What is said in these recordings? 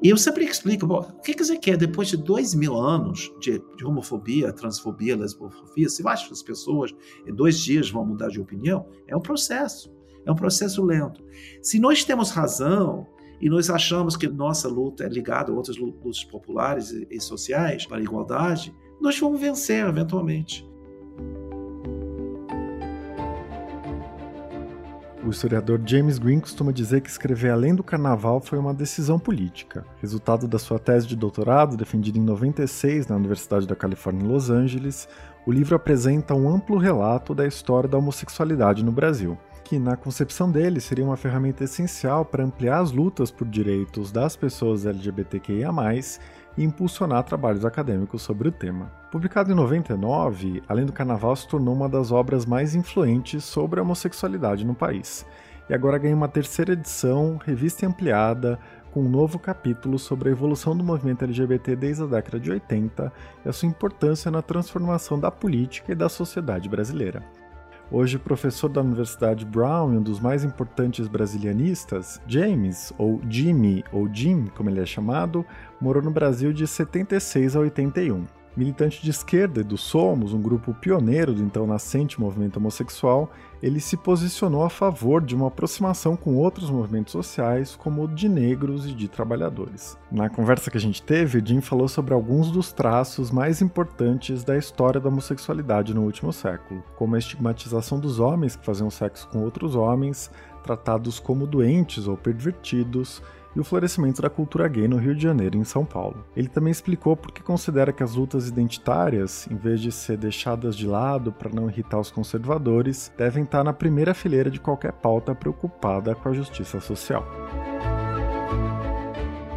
E eu sempre explico, bom, o que quer que é depois de dois mil anos de, de, homofobia, transfobia, lesbofobia, você acha que as pessoas em dois dias vão mudar de opinião? É um processo, é um processo lento. Se nós temos razão e nós achamos que nossa luta é ligada a outras lutas populares e, e sociais para a igualdade, nós vamos vencer eventualmente. O historiador James Green costuma dizer que escrever além do carnaval foi uma decisão política, resultado da sua tese de doutorado, defendida em 96 na Universidade da Califórnia em Los Angeles. O livro apresenta um amplo relato da história da homossexualidade no Brasil, que, na concepção dele, seria uma ferramenta essencial para ampliar as lutas por direitos das pessoas LGBTQIA e impulsionar trabalhos acadêmicos sobre o tema. Publicado em 99, Além do Carnaval se tornou uma das obras mais influentes sobre a homossexualidade no país. E agora ganha uma terceira edição, revista ampliada, com um novo capítulo sobre a evolução do movimento LGBT desde a década de 80 e a sua importância na transformação da política e da sociedade brasileira. Hoje professor da Universidade Brown e um dos mais importantes brasilianistas, James, ou Jimmy, ou Jim, como ele é chamado, morou no Brasil de 76 a 81 militante de esquerda e do Somos, um grupo pioneiro do então nascente movimento homossexual, ele se posicionou a favor de uma aproximação com outros movimentos sociais, como o de negros e de trabalhadores. Na conversa que a gente teve, Jim falou sobre alguns dos traços mais importantes da história da homossexualidade no último século, como a estigmatização dos homens que faziam sexo com outros homens, tratados como doentes ou pervertidos, e o florescimento da cultura gay no Rio de Janeiro e em São Paulo. Ele também explicou por que considera que as lutas identitárias, em vez de ser deixadas de lado para não irritar os conservadores, devem estar na primeira fileira de qualquer pauta preocupada com a justiça social.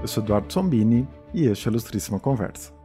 Eu sou Eduardo Sombini e este é a Ilustríssima Conversa.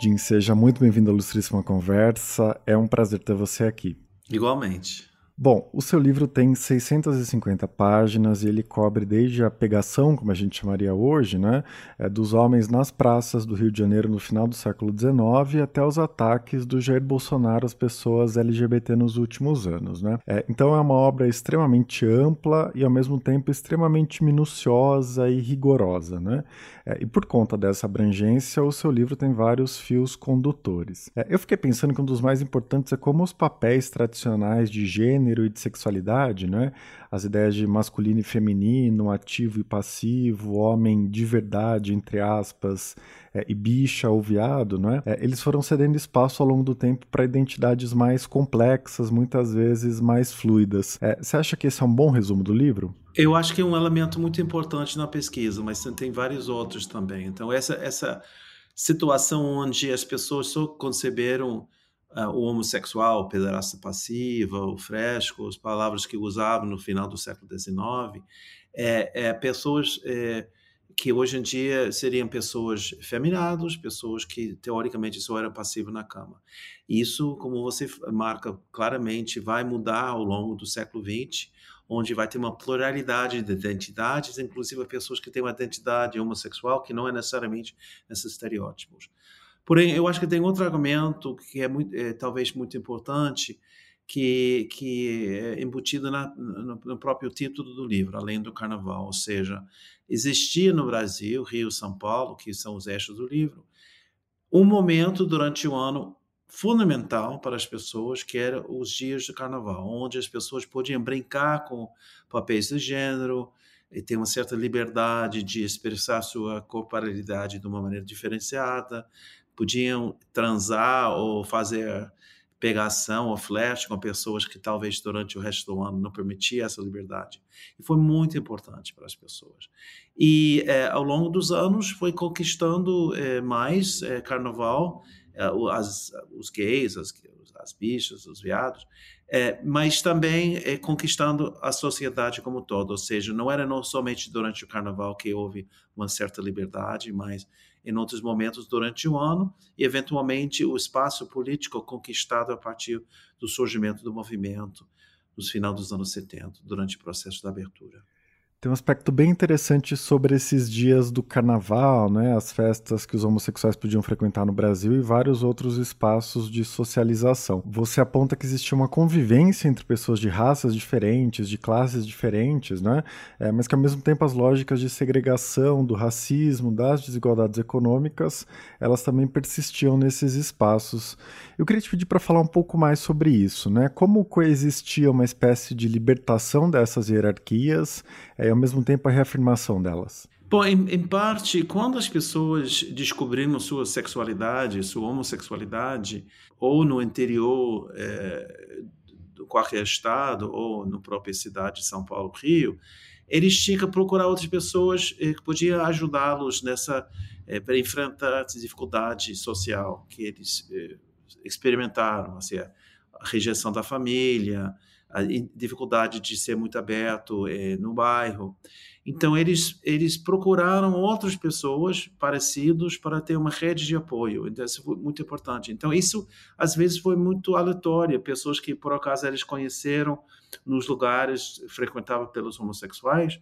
Jim, seja muito bem-vindo à Ilustríssima Conversa. É um prazer ter você aqui. Igualmente. Bom, o seu livro tem 650 páginas e ele cobre desde a pegação, como a gente chamaria hoje, né, é, dos homens nas praças do Rio de Janeiro no final do século XIX até os ataques do Jair Bolsonaro às pessoas LGBT nos últimos anos. Né? É, então é uma obra extremamente ampla e ao mesmo tempo extremamente minuciosa e rigorosa. Né? É, e por conta dessa abrangência, o seu livro tem vários fios condutores. É, eu fiquei pensando que um dos mais importantes é como os papéis tradicionais de gênero gênero e de sexualidade, né? As ideias de masculino e feminino, ativo e passivo, homem de verdade, entre aspas, é, e bicha ou viado, né? É, eles foram cedendo espaço ao longo do tempo para identidades mais complexas, muitas vezes mais fluidas. É, você acha que esse é um bom resumo do livro? Eu acho que é um elemento muito importante na pesquisa, mas tem vários outros também. Então, essa, essa situação onde as pessoas só conceberam uh, o homossexual, o pederasta passiva, o fresco, as palavras que usavam no final do século XIX, é, é pessoas é, que hoje em dia seriam pessoas feminadas, pessoas que teoricamente só eram passivas na cama. Isso, como você marca claramente, vai mudar ao longo do século XX, onde vai ter uma pluralidade de identidades, inclusive pessoas que têm uma identidade homossexual que não é necessariamente esses estereótipos. Porém, eu acho que tem outro argumento que é, muito, é talvez muito importante, que, que é embutido na, no, no, próprio título do livro, Além do Carnaval. Ou seja, existia no Brasil, Rio São Paulo, que são os eixos do livro, um momento durante o ano fundamental para as pessoas, que era os dias do carnaval, onde as pessoas podiam brincar com papéis de gênero e ter uma certa liberdade de expressar sua corporalidade de uma maneira diferenciada, podiam transar ou fazer pegação ou flash com pessoas que talvez durante o resto do ano não permitia essa liberdade. E foi muito importante para as pessoas. E é, ao longo dos anos foi conquistando é, mais é, carnaval, é, as, os gays, as, as bichas, os viados, é, mas também é, conquistando a sociedade como todo. Ou seja, não era não somente durante o carnaval que houve uma certa liberdade, mas em outros momentos durante o ano e, eventualmente, o espaço político conquistado a partir do surgimento do movimento no final dos anos 70, durante o processo da abertura. Tem um aspecto bem interessante sobre esses dias do carnaval, né? As festas que os homossexuais podiam frequentar no Brasil e vários outros espaços de socialização. Você aponta que existia uma convivência entre pessoas de raças diferentes, de classes diferentes, né? É, mas que ao mesmo tempo as lógicas de segregação, do racismo, das desigualdades econômicas, elas também persistiam nesses espaços. Eu queria te pedir para falar um pouco mais sobre isso, né? Como coexistia uma espécie de libertação dessas hierarquias? É, e ao mesmo tempo a reafirmação delas? Bom, em, em, parte, quando as pessoas descobriram sua sexualidade, sua homossexualidade, ou no interior é, do qualquer estado, ou na própria cidade de São Paulo, Rio, eles tinham que procurar outras pessoas eh, que podiam ajudá-los nessa é, para enfrentar a dificuldade social que eles é, experimentaram, assim, a rejeição da família, a dificuldade de ser muito aberto é, no bairro. Então, eles, eles procuraram outras pessoas parecidas para ter uma rede de apoio. Então, isso foi muito importante. Então, isso, às vezes, foi muito aleatório. Pessoas que, por acaso, eles conheceram nos lugares frequentados pelos homossexuais.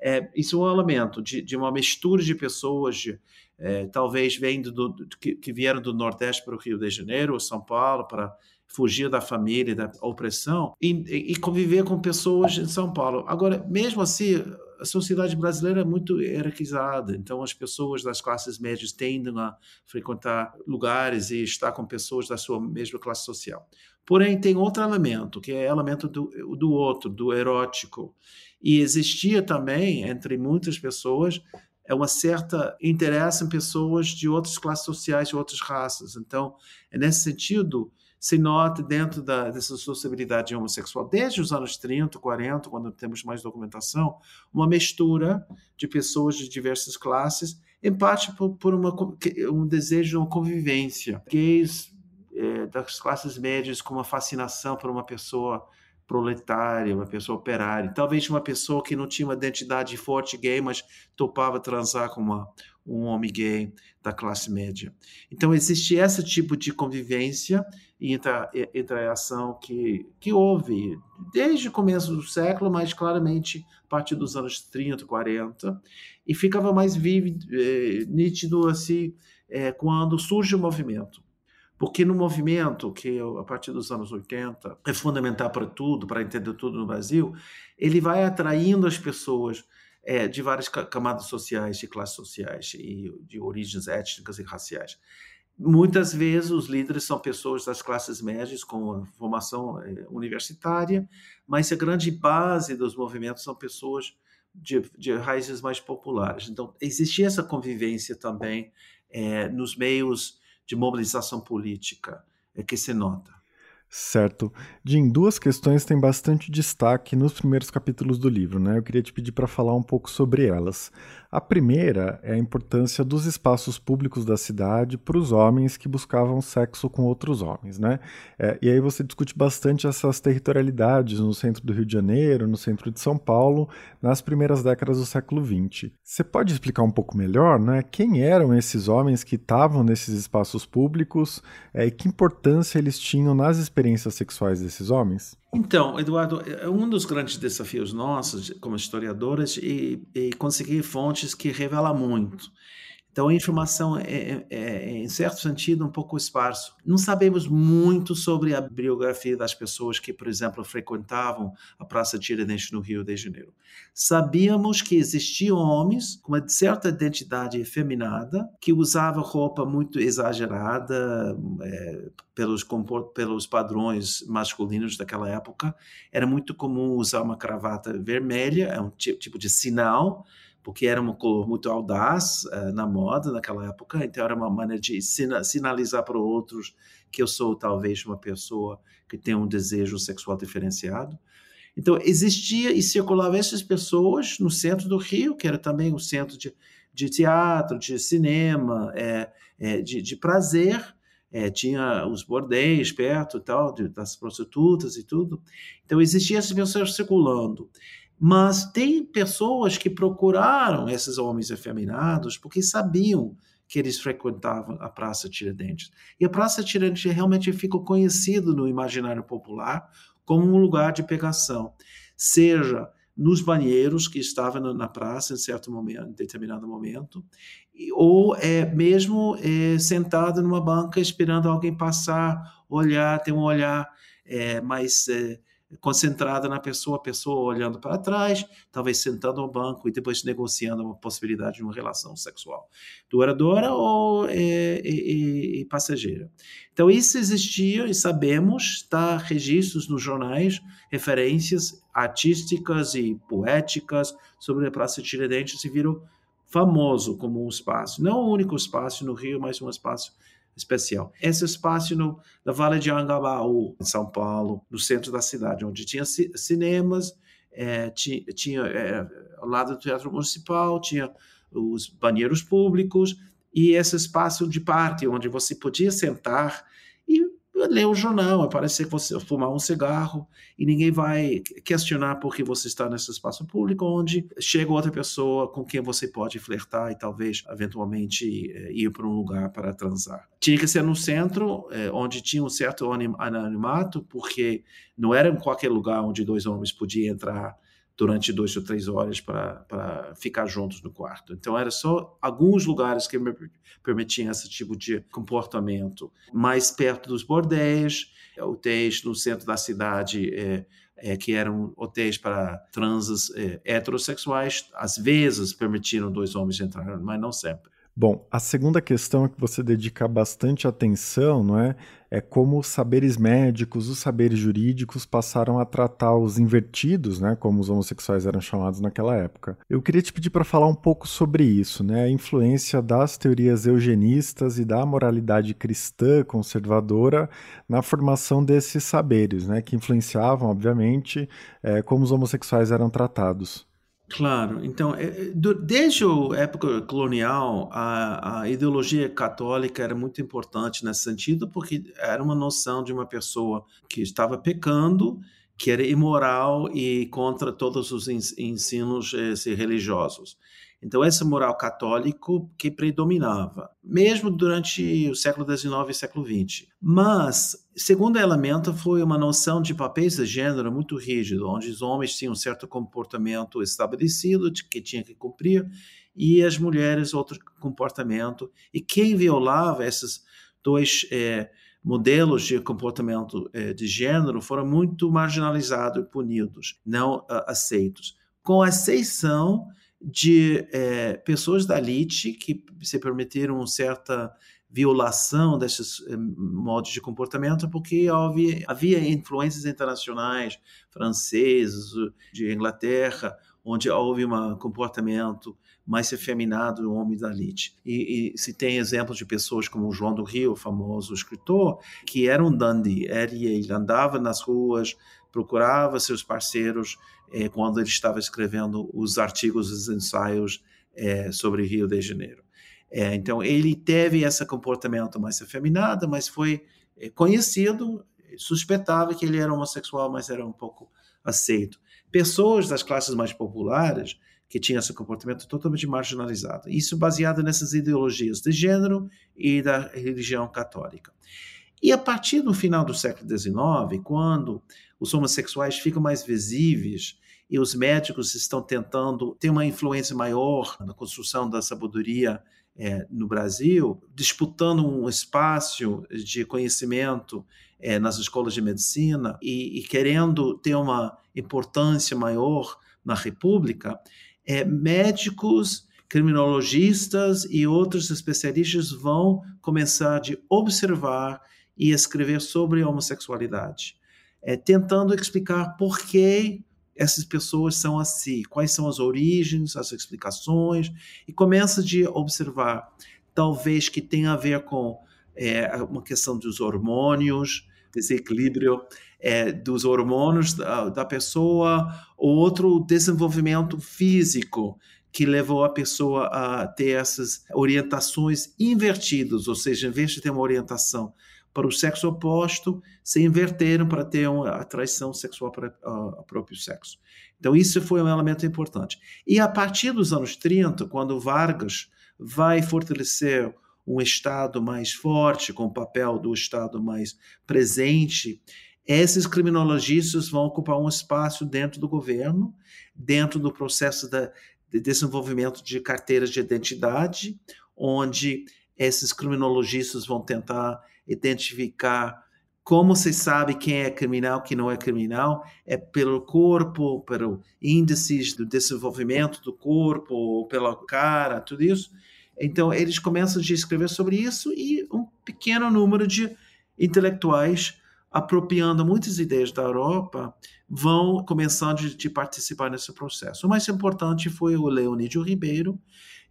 É, isso é um elemento de, de uma mistura de pessoas, de, é, talvez vindo do, que, que vieram do Nordeste para o Rio de Janeiro, ou São Paulo, para fugir da família, da opressão e, e, conviver com pessoas em São Paulo. Agora, mesmo assim, a sociedade brasileira é muito hierarquizada, então as pessoas das classes médias tendem a frequentar lugares e estar com pessoas da sua mesma classe social. Porém, tem outro elemento, que é o elemento do, do outro, do erótico. E existia também, entre muitas pessoas, é uma certa interesse em pessoas de outras classes sociais, de outras raças. Então, é nesse sentido, se nota dentro da, dessa sociabilidade homossexual, desde os anos 30, 40, quando temos mais documentação, uma mistura de pessoas de diversas classes, em parte por, por uma, um desejo de uma convivência. Gays é, das classes médias com uma fascinação por uma pessoa proletária, uma pessoa operária, talvez uma pessoa que não tinha uma identidade forte gay, mas topava transar com uma, um homem gay da classe média. Então existe esse tipo de convivência e interação que, que houve desde o começo do século, mas claramente a partir dos anos 30, 40, e ficava mais vívido, eh, nítido assim, eh, quando surge o movimento. Porque no movimento, que a partir dos anos 80 é fundamental para tudo, para entender tudo no Brasil, ele vai atraindo as pessoas é, de várias camadas sociais, de classes sociais e de origens étnicas e raciais. Muitas vezes os líderes são pessoas das classes médias com formação é, universitária, mas a grande base dos movimentos são pessoas de, de raízes mais populares. Então, existia essa convivência também é, nos meios de mobilização política é que se nota. Certo. Jim, duas questões têm bastante destaque nos primeiros capítulos do livro, né? Eu queria te pedir para falar um pouco sobre elas. A primeira é a importância dos espaços públicos da cidade para os homens que buscavam sexo com outros homens, né? É, e aí você discute bastante essas territorialidades no centro do Rio de Janeiro, no centro de São Paulo, nas primeiras décadas do século XX. Você pode explicar um pouco melhor, né? Quem eram esses homens que estavam nesses espaços públicos é, e que importância eles tinham nas experiências sexuais desses homens? Então, Eduardo, é um dos grandes desafios nossos como historiadores é, conseguir fontes que revelam muito. Então, a informação é, é, é, em certo sentido, um pouco esparso. Não sabemos muito sobre a biografia das pessoas que, por exemplo, frequentavam a Praça Tiradentes no Rio de Janeiro. Sabíamos que existiam homens com uma certa identidade efeminada, que usavam roupa muito exagerada é, pelos, pelos padrões masculinos daquela época. Era muito comum usar uma cravata vermelha, é um tipo de sinal porque era uma cor muito audaz uh, na moda naquela época, então era uma maneira de sinalizar para outros que eu sou talvez uma pessoa que tem um desejo sexual diferenciado. Então existia e circulava essas pessoas no centro do Rio, que era também o centro de, de teatro, de cinema, é, é, de, de, prazer. É, tinha os bordéis perto e tal, de, das prostitutas e tudo. Então existia essas pessoas circulando. Mas tem pessoas que procuraram esses homens efeminados porque sabiam que eles frequentavam a Praça Tiradentes. E a Praça Tiradentes realmente ficou conhecido no imaginário popular como um lugar de pegação, seja nos banheiros que estavam na praça em certo momento, em determinado momento, ou é, mesmo é, sentado numa banca esperando alguém passar, olhar, ter um olhar é, mais é, concentrada na pessoa, a pessoa olhando para trás, talvez sentando no banco e depois negociando uma possibilidade de uma relação sexual duradoura ou é, e, e, passageira. Então, isso existia e sabemos, está registros nos jornais, referências artísticas e poéticas sobre a Praça Tiradentes e virou famoso como um espaço, não o único espaço no Rio, mas um espaço especial. Esse espaço no, na Vale de Angabaú, em São Paulo, no centro da cidade, onde tinha cinemas, é, tinha, tinha é, ao lado do Teatro Municipal, tinha os banheiros públicos e esse espaço de parte onde você podia sentar ler o jornal, parece que você fumar um cigarro e ninguém vai questionar por que você está nesse espaço público onde chega outra pessoa com quem você pode flertar e talvez eventualmente eh, ir para um lugar para transar. Tinha que ser no centro, eh, onde tinha um certo anonimato, porque não era em qualquer lugar onde dois homens podiam entrar durante duas ou três horas para ficar juntos no quarto. Então, era só alguns lugares que me permitiam esse tipo de comportamento. Mais perto dos bordéis, hotéis no centro da cidade, é, é, que eram hotéis para transes é, heterossexuais, às vezes permitiram dois homens entrar, mas não sempre. Bom, a segunda questão que você dedica bastante atenção, não é? É como os saberes médicos, os saberes jurídicos passaram a tratar os invertidos, né, como os homossexuais eram chamados naquela época. Eu queria te pedir para falar um pouco sobre isso, né? A influência das teorias eugenistas e da moralidade cristã conservadora na formação desses saberes, né, que influenciavam, obviamente, é, como os homossexuais eram tratados. Claro, então, é, é, desde a época colonial, a, a, ideologia católica era muito importante nesse sentido, porque era uma noção de uma pessoa que estava pecando, que era imoral e contra todos os ensinos eh, religiosos. Então, essa moral católico que predominava, mesmo durante o século XIX e século XX. Mas, segundo elemento, foi uma noção de papéis de gênero muito rígido, onde os homens tinham um certo comportamento estabelecido que tinha que cumprir e as mulheres outro comportamento. E quem violava esses dois é, modelos de comportamento é, de gênero foram muito marginalizados e punidos, não uh, aceitos, com exceção de é, pessoas da elite que se permitiram certa violação desses eh, modos de comportamento porque havia, havia influências internacionais franceses de Inglaterra onde houve um comportamento mais efeminado do homem da elite. E, e, se tem exemplos de pessoas como João do Rio, famoso escritor, que era um dandy, era, ele andava nas ruas, procurava seus parceiros é, quando ele estava escrevendo os artigos, os ensaios é, sobre Rio de Janeiro. É, então, ele teve esse comportamento mais afeminado, mas foi conhecido, suspeitava que ele era homossexual, mas era um pouco aceito. Pessoas das classes mais populares que tinham esse comportamento totalmente marginalizado. Isso baseado nessas ideologias de gênero e da religião católica. E a partir do final do século XIX, quando os homossexuais ficam mais visíveis e os médicos estão tentando ter uma influência maior na construção da sabedoria é, no Brasil, disputando um espaço de conhecimento é, nas escolas de medicina e, e, querendo ter uma importância maior na República, é, médicos, criminologistas e outros especialistas vão começar a observar e escrever sobre a homossexualidade, é, tentando explicar por que essas pessoas são assim, quais são as origens, as explicações, e começa de observar, talvez que tenha a ver com é, uma questão dos hormônios, desequilíbrio é, dos hormônios da, da pessoa, ou outro desenvolvimento físico que levou a pessoa a ter essas orientações invertidas, ou seja, em vez de ter uma orientação para o sexo oposto se inverteram para ter uma atração sexual para o próprio sexo. Então, isso foi um elemento importante. E a partir dos anos 30, quando Vargas vai fortalecer um Estado mais forte, com o papel do Estado mais presente, esses criminologistas vão ocupar um espaço dentro do governo, dentro do processo da, de desenvolvimento de carteiras de identidade, onde esses criminologistas vão tentar identificar como se sabe quem é criminal, quem não é criminal? É pelo corpo, pelo índices do desenvolvimento do corpo, pela cara, tudo isso. Então, eles começam a escrever sobre isso e um pequeno número de intelectuais apropriando muitas ideias da Europa, vão começando a participar nesse processo. O mais importante foi o Leonídio Ribeiro,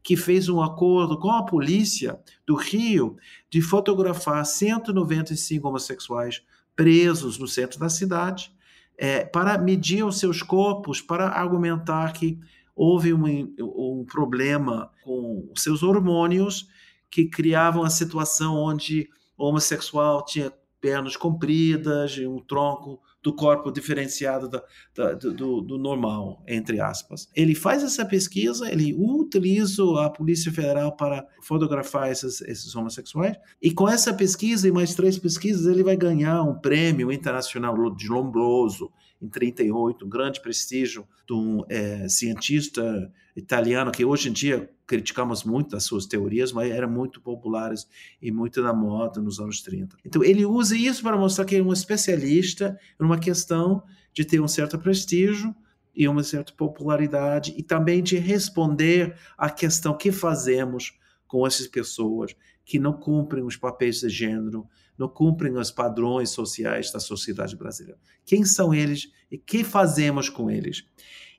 que fez um acordo com a polícia do Rio de fotografar 195 homossexuais presos no centro da cidade, é, para medir os seus corpos, para argumentar que houve um, um problema com os seus hormônios que criavam a situação onde o homossexual tinha pernas compridas um tronco do corpo diferenciado da, da, do, do, normal, entre aspas. Ele faz essa pesquisa, ele utiliza a Polícia Federal para fotografar esses, esses homossexuais, e com essa pesquisa e mais três pesquisas, ele vai ganhar um prêmio internacional de Lombroso, em 38, um grande prestígio de um é, cientista italiano que hoje em dia criticamos muito as suas teorias, mas eram muito populares e muito na moda nos anos 30. Então ele usa isso para mostrar que é um especialista numa questão de ter um certo prestígio e uma certa popularidade e também de responder à questão que fazemos com essas pessoas que não cumprem os papéis de gênero, não cumprem os padrões sociais da sociedade brasileira. Quem são eles e o que fazemos com eles?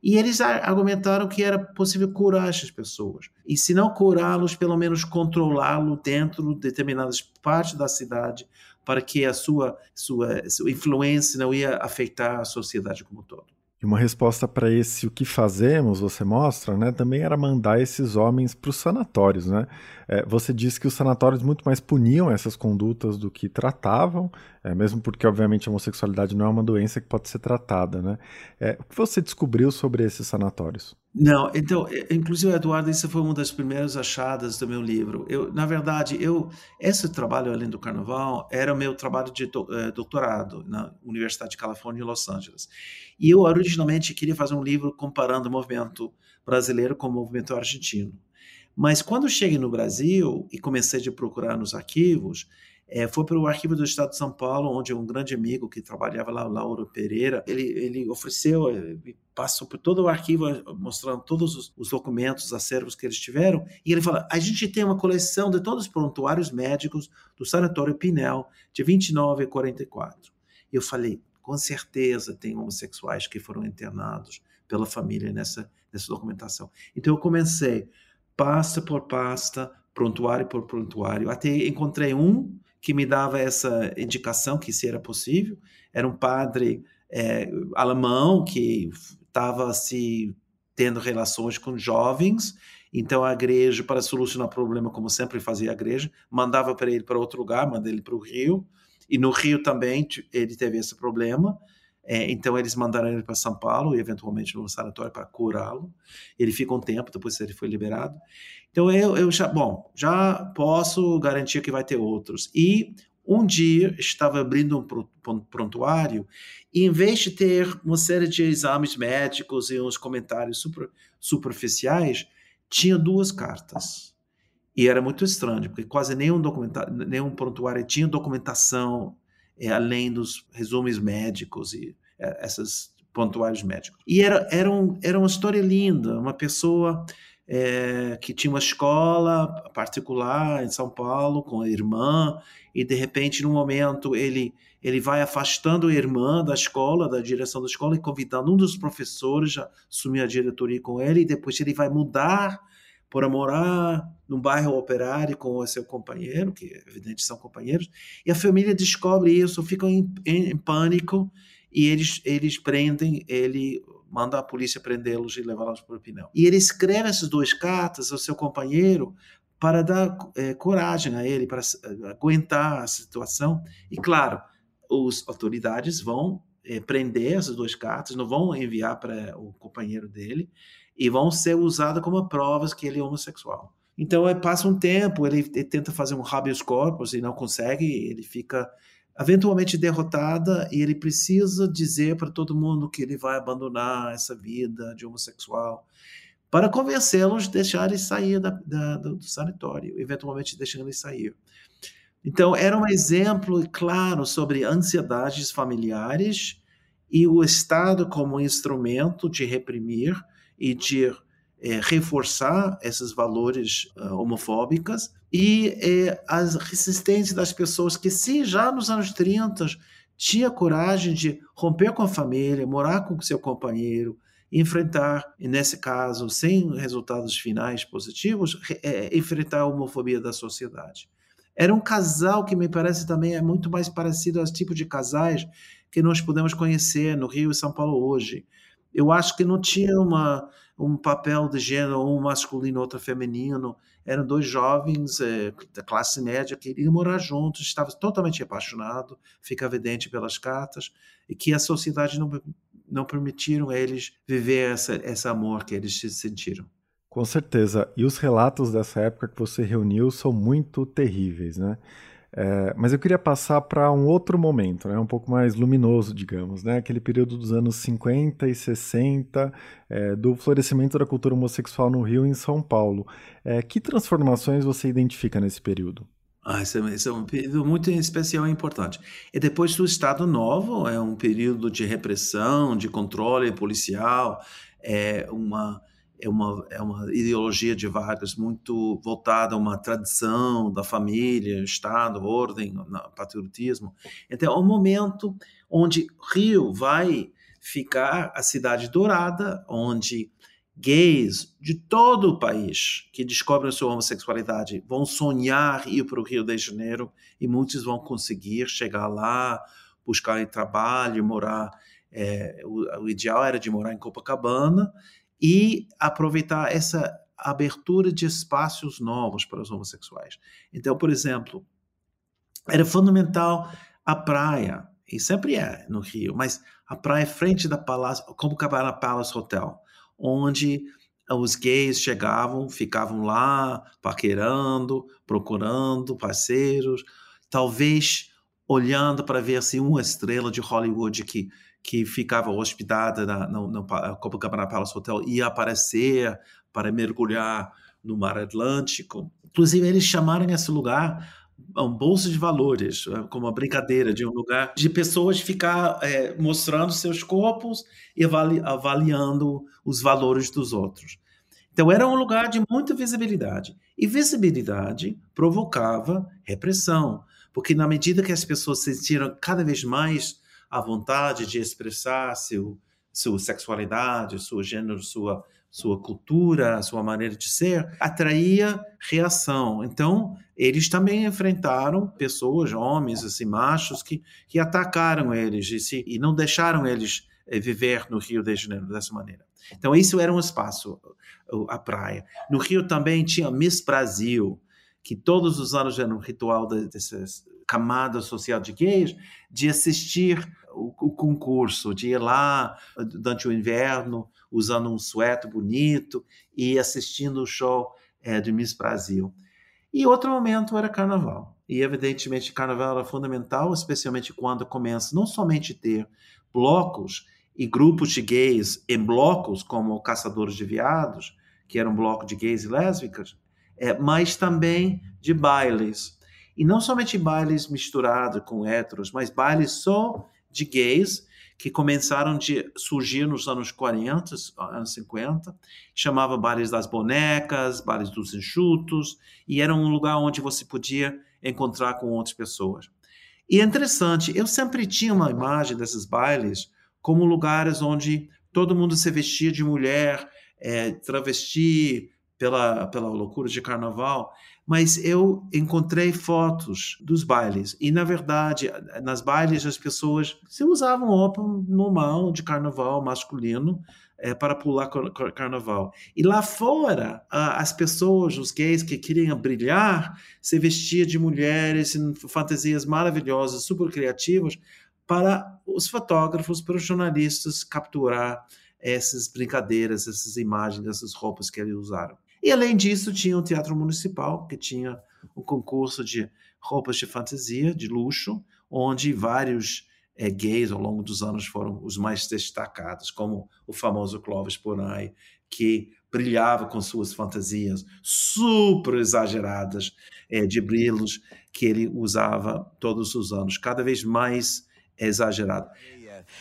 E eles argumentaram que era possível curar essas pessoas. E se não curá-los, pelo menos controlá-lo dentro de determinadas partes da cidade, para que a sua, sua, sua influência não ia afetar a sociedade como um todo. Uma resposta para esse o que fazemos, você mostra, né, também era mandar esses homens para os sanatórios. Né? É, você disse que os sanatórios muito mais puniam essas condutas do que tratavam, é, mesmo porque, obviamente, a homossexualidade não é uma doença que pode ser tratada. Né? É, o que você descobriu sobre esses sanatórios? Não, então, é, inclusive, Eduardo, isso foi uma das primeiras achadas do meu livro. Eu, na verdade, eu esse trabalho além do Carnaval era meu trabalho de é, doutorado na Universidade de Califórnia em Los Angeles. E eu originalmente queria fazer um livro comparando o movimento brasileiro com o movimento argentino. Mas quando cheguei no Brasil e comecei a procurar nos arquivos, é, foi para o arquivo do Estado de São Paulo, onde um grande amigo que trabalhava lá, o Lauro Pereira, ele, ele ofereceu, ele passou por todo o arquivo mostrando todos os, os documentos, os acervos que eles tiveram, e ele falou: a gente tem uma coleção de todos os prontuários médicos do Sanatório Pinel, de 29 a 44. Eu falei: com certeza tem homossexuais que foram internados pela família nessa, nessa documentação. Então eu comecei pasta por pasta, prontuário por prontuário, até encontrei um que me dava essa indicação que isso era possível. Era um padre é, alemão que estava se tendo relações com jovens, então a igreja, para solucionar o problema, como sempre fazia a igreja, mandava para ele para outro lugar, mandava ele para o Rio, e no Rio também ele teve esse problema, é, então eles mandaram ele para São Paulo e eventualmente no sanatório para curá-lo. Ele fica um tempo, depois ele foi liberado. Então eu, eu já, bom, já posso garantir que vai ter outros. E um dia estava abrindo um prontuário e em vez de ter uma série de exames médicos e uns comentários super, superficiais, tinha duas cartas. E era muito estranho, porque quase nenhum, nenhum prontuário tinha documentação é, além dos resumos médicos e é, esses prontuários médicos. E era, era, um, era uma história linda, uma pessoa é, que tinha uma escola particular em São Paulo com a irmã e de repente num momento ele ele vai afastando a irmã da escola, da direção da escola e convidando um dos professores a assumir a diretoria com ele e depois ele vai mudar para morar num bairro operário com o seu companheiro, que evidentemente são companheiros, e a família descobre isso, ficam em, em, em pânico e eles, eles prendem ele manda a polícia prendê-los e levá-los para o pinel. E ele escreve essas duas cartas ao seu companheiro para dar é, coragem a ele, para eh, aguentar a situação. E, claro, as autoridades vão é, prender essas duas cartas, não vão enviar para o companheiro dele, e vão ser usadas como provas que ele é homossexual. Então, passa um tempo, ele, ele tenta fazer um habeas corpus e não consegue, ele fica eventualmente derrotada e ele precisa dizer para todo mundo que ele vai abandonar essa vida de homossexual para convencê-los de deixarem sair da, da, do sanatório, eventualmente deixando eles sair. Então, era um exemplo claro sobre ansiedades familiares e o Estado como instrumento de reprimir e de é, reforçar esses valores uh, homofóbicos e é, as resistências das pessoas que, se já nos anos 30 tinha coragem de romper com a família, morar com seu companheiro, enfrentar, nesse caso, sem resultados finais positivos, é, enfrentar a homofobia da sociedade. Era um casal que me parece também é muito mais parecido aos tipos de casais que nós podemos conhecer no Rio e São Paulo hoje. Eu acho que não tinha uma, um papel de gênero, um masculino, outro feminino. Eram dois jovens é, da classe média que queriam morar juntos, estavam totalmente apaixonados, fica evidente pelas cartas, e que a sociedade não, não permitiram a eles viver essa, esse amor que eles sentiram. Com certeza. E os relatos dessa época que você reuniu são muito terríveis, né? É, mas eu queria passar para um outro momento, né, um pouco mais luminoso, digamos, né, aquele período dos anos 50 e 60, é, do florescimento da cultura homossexual no Rio e em São Paulo. É, que transformações você identifica nesse período? Ah, esse, é, esse é um período muito especial e importante. E depois do Estado Novo, é um período de repressão, de controle policial, é uma é uma, é uma ideologia de Vargas muito voltada a uma tradição da família, Estado, ordem, patriotismo. Então, é um momento onde Rio vai ficar a cidade dourada, onde gays de todo o país que descobrem sua homossexualidade vão sonhar ir para o Rio de Janeiro e muitos vão conseguir chegar lá, buscar trabalho, morar. É, o, o ideal era de morar em Copacabana e aproveitar essa abertura de espaços novos para os homossexuais. Então, por exemplo, era fundamental a praia, e sempre é no Rio, mas a praia frente da Palácio, Copacabana Palace Hotel, onde os gays chegavam, ficavam lá paquerando, procurando parceiros, talvez olhando para ver se assim, uma estrela de Hollywood que que ficava hospedada na, no, no Copacabana Palace Hotel ia aparecer para mergulhar no Mar Atlântico. Inclusive, eles chamaram esse lugar um bolsa de valores, eh, como uma brincadeira de um lugar de pessoas ficar é, mostrando seus corpos e avali avaliando os valores dos outros. Então era um lugar de muita visibilidade e visibilidade provocava repressão, porque na medida que as pessoas se sentiram cada vez mais a vontade de expressar seu, sua sexualidade, seu gênero, sua, sua cultura, sua maneira de ser, atraía reação. Então, eles também enfrentaram pessoas, homens, assim, machos, que, que atacaram eles e, se, e não deixaram eles eh, viver no Rio de Janeiro dessa maneira. Então, isso era um espaço, a praia. No Rio também tinha Miss Brasil, que todos os anos era um ritual dessas camada social de gays, de assistir o, o, concurso, de ir lá durante o inverno usando um suéter bonito e assistindo o show é, de Miss Brasil. E outro momento era carnaval. E evidentemente carnaval era fundamental, especialmente quando começa não somente ter blocos e grupos de gays em blocos como Caçadores de Viados, que era um bloco de gays e lésbicas, é, mas também de bailes. E não somente bailes misturados com héteros, mas bailes só de gays que começaram a surgir nos anos 40, anos 50, chamava Bares das Bonecas, Bares dos Enxutos, e era um lugar onde você podia encontrar com outras pessoas. E é interessante, eu sempre tinha uma imagem desses bailes como lugares onde todo mundo se vestia de mulher, é, travesti pela, pela loucura de carnaval, mas eu encontrei fotos dos bailes. E na verdade nas bailes as pessoas se usavam roupa normal de carnaval masculino é, para pular carnaval. E lá fora as pessoas os gays que queriam brilhar se vestiam de mulheres em fantasias maravilhosas super criativas para os fotógrafos para os jornalistas capturar essas brincadeiras essas imagens essas roupas que eles usaram e além disso, tinha o Teatro Municipal, que tinha um concurso de roupas de fantasia, de luxo, onde vários é, gays ao longo dos anos foram os mais destacados, como o famoso Clovis Ponay, que brilhava com suas fantasias super exageradas é, de brilhos que ele usava todos os anos, cada vez mais exagerado.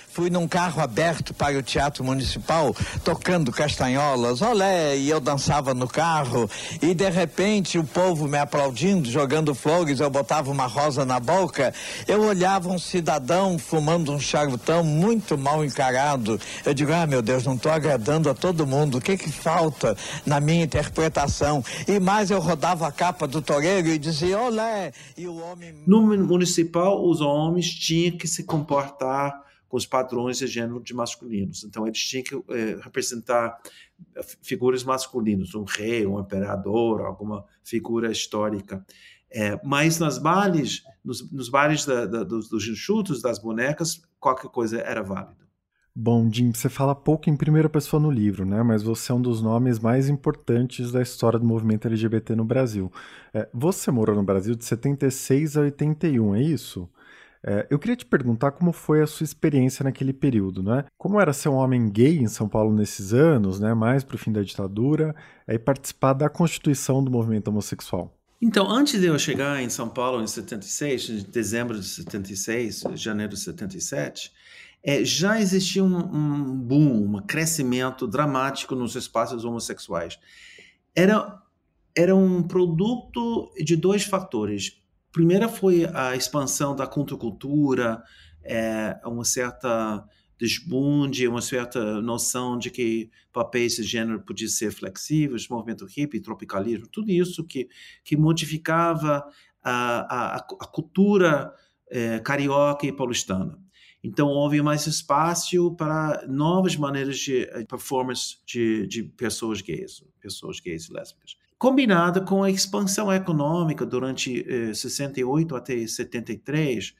Fui num carro aberto para o Teatro Municipal, tocando castanholas, olé, e eu dançava no carro, e de repente o povo me aplaudindo, jogando flores, eu botava uma rosa na boca, eu olhava um cidadão fumando um charutão muito mal encarado. Eu digo, ah, meu Deus, não estou agradando a todo mundo, o que que falta na minha interpretação? E mais eu rodava a capa do toureiro e dizia, olé, e o homem... No municipal, os homens tinham que se comportar com os padrões de gênero de masculinos. Então, eles tinham que é, representar figuras masculinas, um rei, um imperador, alguma figura histórica. É, mas nas bailes, nos, nos da, da, dos, dos enxutos, das bonecas, qualquer coisa era válido. Bom, Jim, você fala pouco em primeira pessoa no livro, né? Mas você é um dos nomes mais importantes da história do movimento LGBT no Brasil. É, você morou no Brasil de 76 a 81, é isso? É, eu queria te perguntar como foi a sua experiência naquele período, né? Como era ser um homem gay em São Paulo nesses anos, né? Mais para o fim da ditadura, e participar da constituição do movimento homossexual. Então, antes de eu chegar em São Paulo em 76, em dezembro de 76, janeiro de 77, é, já existia um, um boom, um crescimento dramático nos espaços homossexuais. Era, era um produto de dois fatores primeira foi a expansão da contracultura, é, uma certa desbunde, uma certa noção de que papéis de gênero podiam ser flexíveis, movimento hippie, tropicalismo, tudo isso que, que modificava a, a, a cultura é, carioca e paulistana. Então, houve mais espaço para novas maneiras de performance de, de pessoas gays, pessoas gays e lésbicas combinada com a expansão econômica durante eh, 68 até 73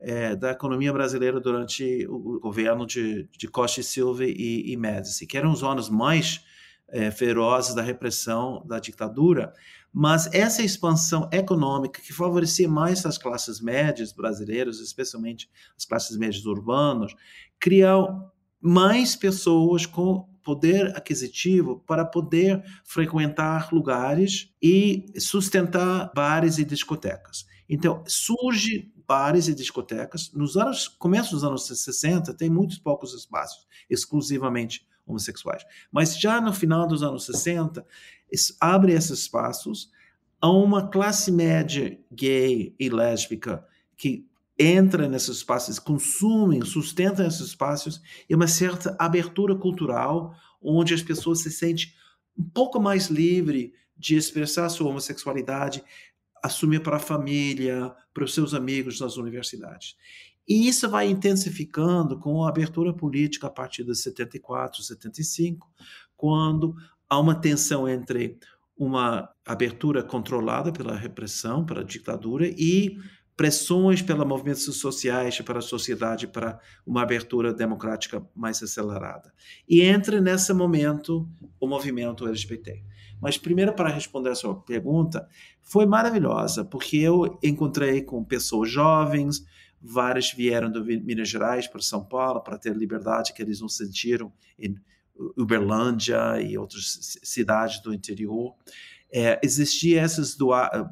eh, da economia brasileira durante o governo de, de Costa e Silva e, e Médici, que eram os anos mais eh, ferozes da repressão da ditadura, mas essa expansão econômica que favorecia mais as classes médias brasileiras, especialmente as classes médias urbanas, criou mais pessoas com poder aquisitivo para poder frequentar lugares e sustentar bares e discotecas. Então, surge bares e discotecas. Nos anos, começo dos anos 60, tem muitos poucos espaços exclusivamente homossexuais. Mas já no final dos anos 60, abre esses espaços a uma classe média gay e lésbica que entra nesses espaços, consumem, sustentam esses espaços, e uma certa abertura cultural, onde as pessoas se sentem um pouco mais livre de expressar sua homossexualidade, assumir para a família, para os seus amigos nas universidades. E isso vai intensificando com a abertura política a partir de 74, 75, quando há uma tensão entre uma abertura controlada pela repressão, pela ditadura, e pressões pelos movimentos sociais, para a sociedade, para uma abertura democrática mais acelerada. E entra nesse momento o movimento LGBT. Mas primeiro, para responder a sua pergunta, foi maravilhosa, porque eu encontrei com pessoas jovens, várias vieram de Minas Gerais para São Paulo para ter liberdade que eles não sentiram em Uberlândia e outras cidades do interior. É, existia essas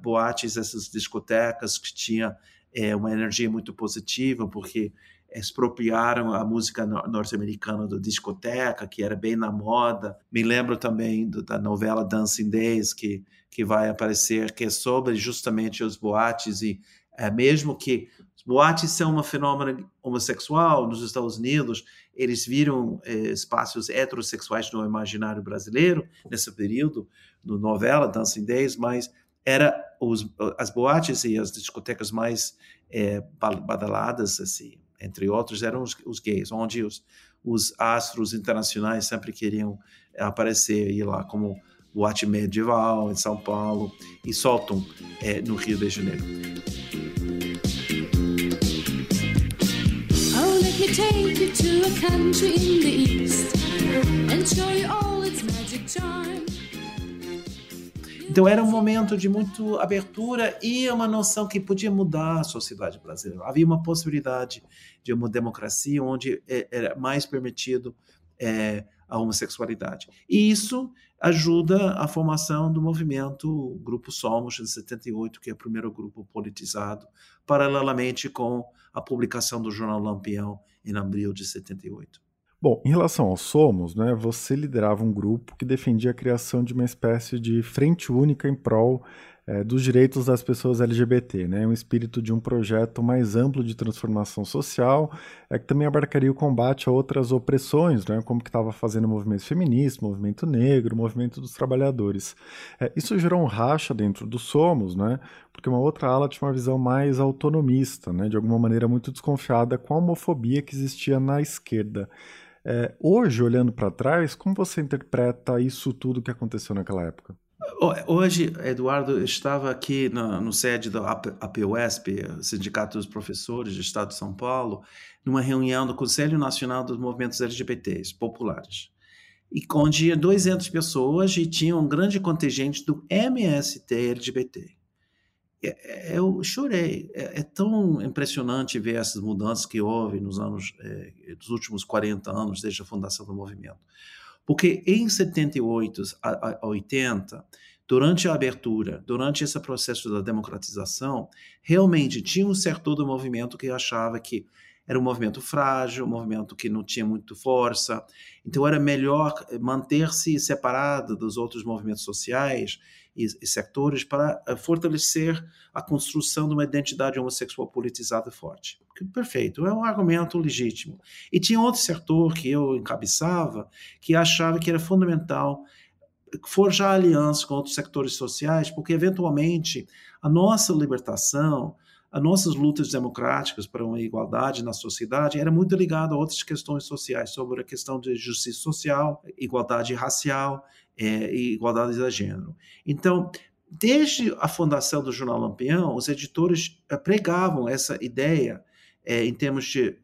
boates, essas discotecas que tinha é, uma energia muito positiva, porque expropriaram a música norte-americana da discoteca, que era bem na moda. Me lembro também do, da novela Dancing Days, que, que vai aparecer, que é sobre justamente os boates, e é, mesmo que boates são um fenômeno homossexual nos Estados Unidos, eles viram é, espaços heterossexuais no imaginário brasileiro nesse período, no novela Dancing Days, mas era os, as boates e as discotecas mais é, badaladas, assim, entre outros, eram os, os gays, onde os, os, astros internacionais sempre queriam aparecer e lá como boate medieval em São Paulo e soltam é, no Rio de Janeiro. Take you to a country in the east and show you all its magic charm. Então era um momento de muito abertura e uma noção que podia mudar a sociedade brasileira. Havia uma possibilidade de uma democracia onde é, era mais permitido é, a homossexualidade. E isso ajuda a formação do movimento Grupo Somos, em 78, que é o primeiro grupo politizado, paralelamente com a publicação do jornal Lampião em abril de 78. Bom, em relação ao Somos, né, você liderava um grupo que defendia a criação de uma espécie de frente única em prol é, dos direitos das pessoas LGBT, né, um espírito de um projeto mais amplo de transformação social, é, que também abarcaria o combate a outras opressões, né, como que estava fazendo o movimento feminista, o movimento negro, o movimento dos trabalhadores. É, isso gerou um racha dentro do Somos, né, porque uma outra ala tinha uma visão mais autonomista, né, de alguma maneira muito desconfiada com a homofobia que existia na esquerda. É, hoje, olhando para trás, como você interpreta isso tudo que aconteceu naquela época? Hoje, Eduardo, estava aqui no, no sede da APUESP, Sindicato dos Professores do Estado de São Paulo, numa reunião do Conselho Nacional dos Movimentos LGBTs Populares. E onde 200 pessoas e tinha um grande contingente do MST LGBT. É, eu chorei. É, é, tão impressionante ver essas mudanças que houve nos anos, é, dos últimos 40 anos, desde a fundação do movimento. Porque em 78 a, a 80, durante a abertura, durante esse processo da democratização, realmente tinha um setor do movimento que achava que era um movimento frágil, um movimento que não tinha muito força. Então era melhor manter-se separado dos outros movimentos sociais e, e setores para eh, fortalecer a construção de uma identidade homossexual politizada forte. Perfeito, é um argumento legítimo. E tinha outro setor que eu encabeçava que achava que era fundamental forjar alianças com outros sectores sociais, porque eventualmente a nossa libertação as nossas lutas democráticas para uma igualdade na sociedade era muito ligada a outras questões sociais, sobre a questão de justiça social, igualdade racial é, e igualdade de gênero. Então, desde a fundação do Jornal Lampião, os editores eh, pregavam essa ideia é, em termos de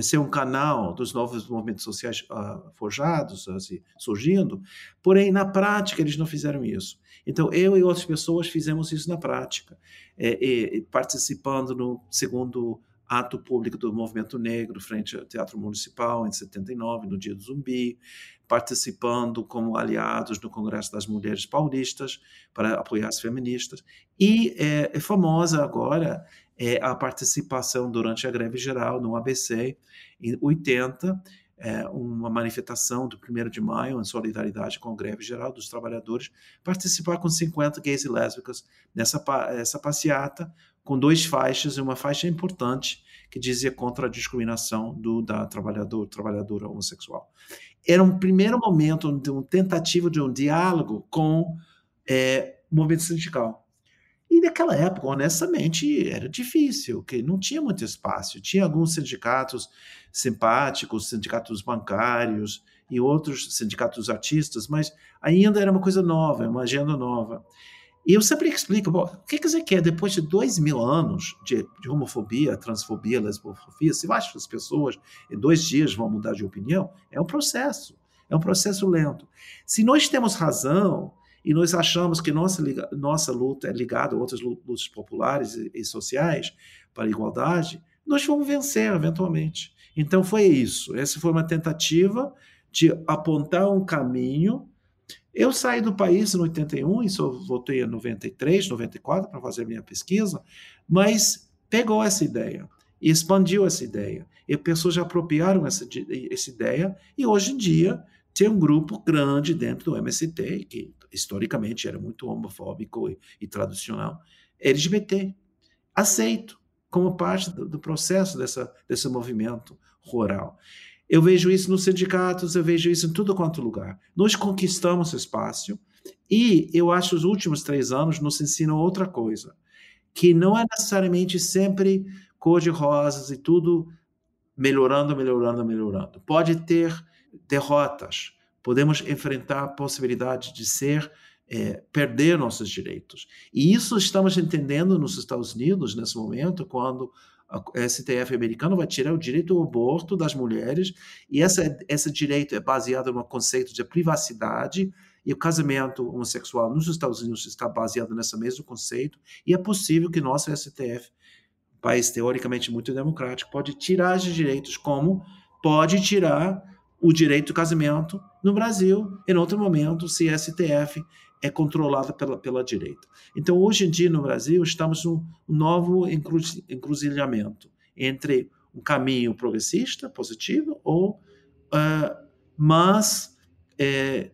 ser um canal dos novos movimentos sociais uh, forjados, assim, surgindo, porém, na prática, eles não fizeram isso. Então, eu e outras pessoas fizemos isso na prática, é, é, participando no segundo ato público do movimento negro frente ao Teatro Municipal em 79, no Dia do Zumbi, participando como aliados no Congresso das Mulheres Paulistas para apoiar as feministas. E é, é famosa agora é, a participação durante a greve geral no ABC em 80, é, uma manifestação do 1 de maio em solidariedade com a greve geral dos trabalhadores, participar com 50 gays e lésbicas nessa essa passeata, com dois faixas e uma faixa importante que dizia contra a discriminação do da trabalhador trabalhadora homossexual. Era um primeiro momento de uma tentativa de um diálogo com é, o movimento sindical. E naquela época, honestamente, era difícil, que não tinha muito espaço. Tinha alguns sindicatos simpáticos, sindicatos bancários e outros sindicatos artistas, mas ainda era uma coisa nova, uma agenda nova. E eu sempre explico, bom, o que, que você quer depois de dois mil anos de, de homofobia, transfobia, lesbofobia? Você acha que as pessoas em dois dias vão mudar de opinião? É um processo, é um processo lento. Se nós temos razão e nós achamos que nossa, nossa luta é ligada a outras lutas populares e, e sociais para a igualdade, nós vamos vencer eventualmente. Então foi isso. Essa foi uma tentativa de apontar um caminho eu saí do país em 81 e só voltei em 93, 94 para fazer minha pesquisa, mas pegou essa ideia e expandiu essa ideia. E pessoas já apropriaram essa, essa ideia e hoje em dia tem um grupo grande dentro do MST, que historicamente era muito homofóbico e, e tradicional, LGBT. Aceito como parte do, do processo dessa, desse movimento rural. Eu vejo isso nos sindicatos, eu vejo isso em tudo quanto lugar. Nós conquistamos espaço e eu acho que os últimos três anos nos ensinam outra coisa, que não é necessariamente sempre cor de rosas e tudo melhorando, melhorando, melhorando. Pode ter derrotas, podemos enfrentar a possibilidade de ser é, perder nossos direitos. E isso estamos entendendo nos Estados Unidos nesse momento, quando a STF americano vai tirar o direito ao aborto das mulheres, e essa, esse direito é baseado no conceito de privacidade E o casamento homossexual nos Estados Unidos está baseado nesse mesmo conceito, e é possível que nosso STF, país teoricamente muito democrático, pode tirar esses direitos, como pode tirar o direito do casamento no Brasil, em outro momento, se STF é controlada pela, pela direita. Então, hoje em dia, no Brasil, estamos num novo encruzilhamento entre um caminho progressista, positivo, ou uh, mas é,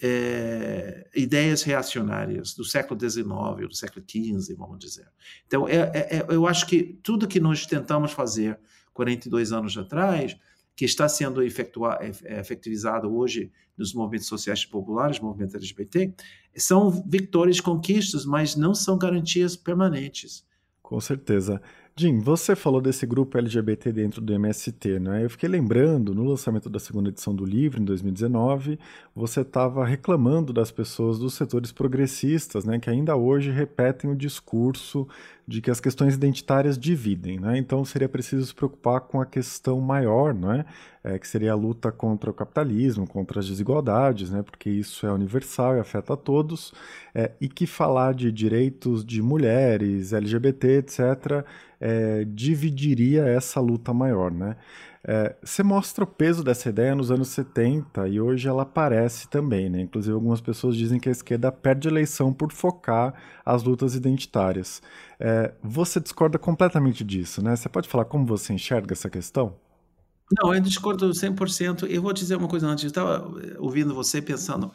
é, ideias reacionárias do século XIX, do século XV, vamos dizer. Então, é, é, é, eu acho que tudo que nós tentamos fazer 42 anos atrás, que está sendo efetua, é, efetivizado hoje nos movimentos sociais populares, movimento LGBT, são vitórias, conquistas, mas não são garantias permanentes. Com certeza. Jim, você falou desse grupo LGBT dentro do MST, né? Eu fiquei lembrando, no lançamento da segunda edição do livro, em 2019, você estava reclamando das pessoas dos setores progressistas, né? Que ainda hoje repetem o discurso de que as questões identitárias dividem, né? Então seria preciso se preocupar com a questão maior, não é? é? que seria a luta contra o capitalismo, contra as desigualdades, né? Porque isso é universal e afeta a todos, é, e que falar de direitos de mulheres, LGBT, etc é, dividiria essa luta maior, né? É, você mostra o peso dessa ideia nos anos 70 e hoje ela aparece também, né? Inclusive algumas pessoas dizem que a esquerda perde eleição por focar as lutas identitárias. É, você discorda completamente disso, né? Você pode falar como você enxerga essa questão? Não, eu discordo 100%. Eu vou dizer uma coisa antes. Eu estava ouvindo você pensando,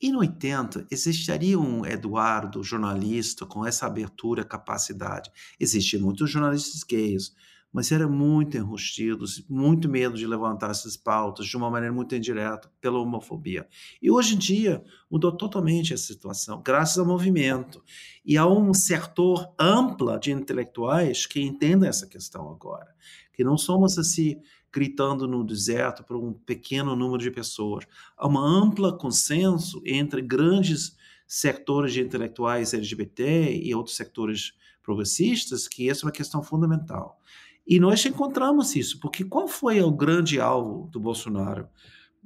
e no 80, existiria um Eduardo jornalista com essa abertura, capacidade? Existiam muitos jornalistas gays, mas eram muito enrustidos, muito medo de levantar essas pautas de uma maneira muito indireta pela homofobia. E hoje em dia mudou totalmente a situação, graças ao movimento. E há um setor amplo de intelectuais que entendem essa questão agora, que não somos assim gritando no deserto para um pequeno número de pessoas. Há uma ampla consenso entre grandes setores de intelectuais LGBT e outros setores progressistas que essa é uma questão fundamental. E nós encontramos isso, porque qual foi o grande alvo do Bolsonaro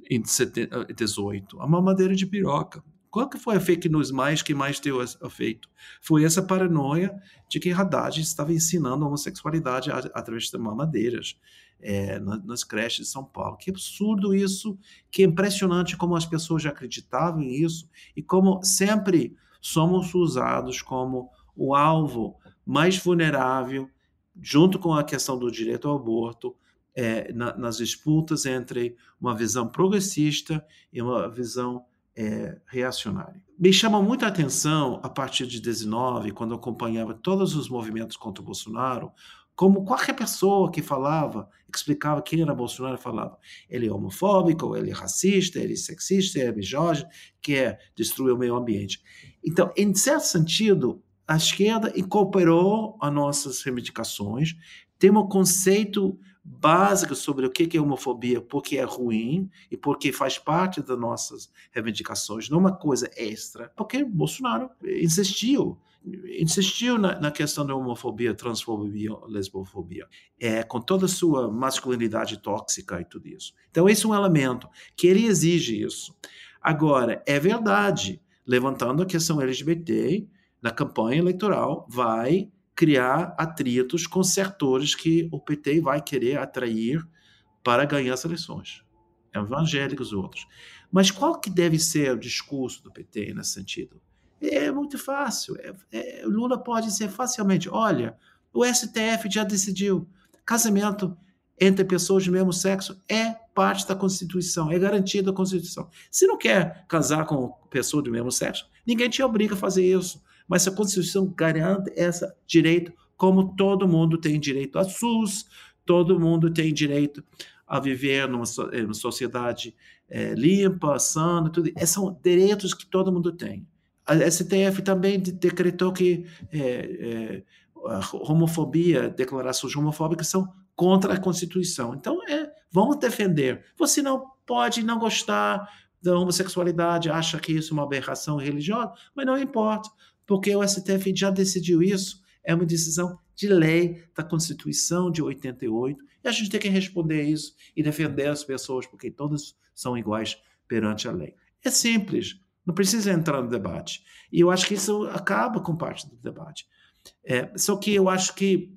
em 2018? A mamadeira de piroca. Qual que foi a fake news mais que mais deu efeito? Foi essa paranoia de que Haddad estava ensinando a homossexualidade através de mamadeiras é, nas creches de São Paulo. Que absurdo isso, que impressionante como as pessoas já acreditavam nisso e como sempre somos usados como o alvo mais vulnerável, junto com a questão do direito ao aborto, é, na, nas disputas entre uma visão progressista e uma visão é, reacionária. Me chama muita atenção, a partir de 19, quando acompanhava todos os movimentos contra o Bolsonaro, como qualquer pessoa que falava, explicava quem era Bolsonaro, falava ele é homofóbico, ele é racista, ele é sexista, ele é misógino, quer destruir o meio ambiente. Então, em certo sentido, a esquerda incorporou as nossas reivindicações, tem um conceito básico sobre o que é homofobia, porque é ruim e porque faz parte das nossas reivindicações, não uma coisa extra, porque Bolsonaro insistiu insistiu na, na, questão da homofobia, transfobia, lesbofobia, é, com toda a sua masculinidade tóxica e tudo isso. Então, esse é um elemento que ele exige isso. Agora, é verdade, levantando a questão LGBT, na campanha eleitoral, vai criar atritos com setores que o PT vai querer atrair para ganhar as eleições, evangélicos e outros. Mas qual que deve ser o discurso do PT nesse sentido? É muito fácil. É, é, Lula pode ser facilmente: olha, o STF já decidiu, casamento entre pessoas do mesmo sexo é parte da Constituição, é garantido da Constituição. Se não quer casar com pessoa do mesmo sexo, ninguém te obriga a fazer isso. Mas a Constituição garante esse direito, como todo mundo tem direito a SUS, todo mundo tem direito a viver numa, numa sociedade é, limpa, sana, tudo. Esses são direitos que todo mundo tem. A STF também decretou que é, é, homofobia, declarações homofóbicas são contra a Constituição. Então, é, vamos defender. Você não pode não gostar da homossexualidade, acha que isso é uma aberração religiosa, mas não importa, porque o STF já decidiu isso, é uma decisão de lei da Constituição de 88, e a gente tem que responder isso e defender as pessoas, porque todas são iguais perante a lei. É simples, não precisa entrar no debate. E eu acho que isso acaba com parte do debate. É, só que eu acho que,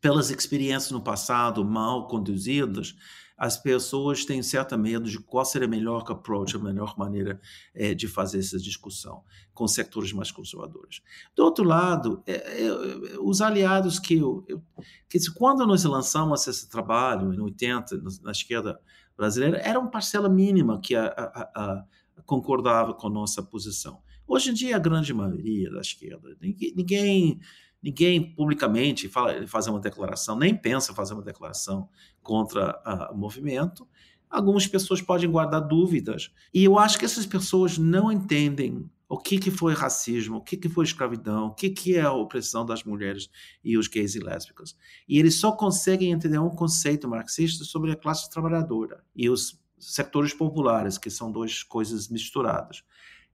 pelas experiências no passado mal conduzidas, as pessoas têm certo medo de qual seria a melhor approach, a melhor maneira é, de fazer essa discussão com setores mais conservadores. Do outro lado, é, é, os aliados que, eu, eu, que quando nós lançamos esse trabalho, em 80, na esquerda brasileira, era uma parcela mínima que a, a, a, concordava com nossa posição. Hoje em dia, a grande maioria da esquerda, ninguém, ninguém publicamente fala, fazer uma declaração, nem pensa fazer uma declaração contra a, o movimento. Algumas pessoas podem guardar dúvidas. E eu acho que essas pessoas não entendem o que, que foi racismo, o que, que foi escravidão, o que, que é a opressão das mulheres e os gays e lésbicas. E eles só conseguem entender um conceito marxista sobre a classe trabalhadora e os setores populares, que são duas coisas misturadas.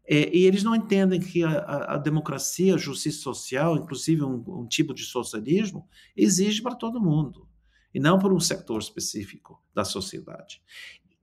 É, e eles não entendem que a, a, democracia, a justiça social, inclusive um, um tipo de socialismo, exige para todo mundo, e não para um setor específico da sociedade.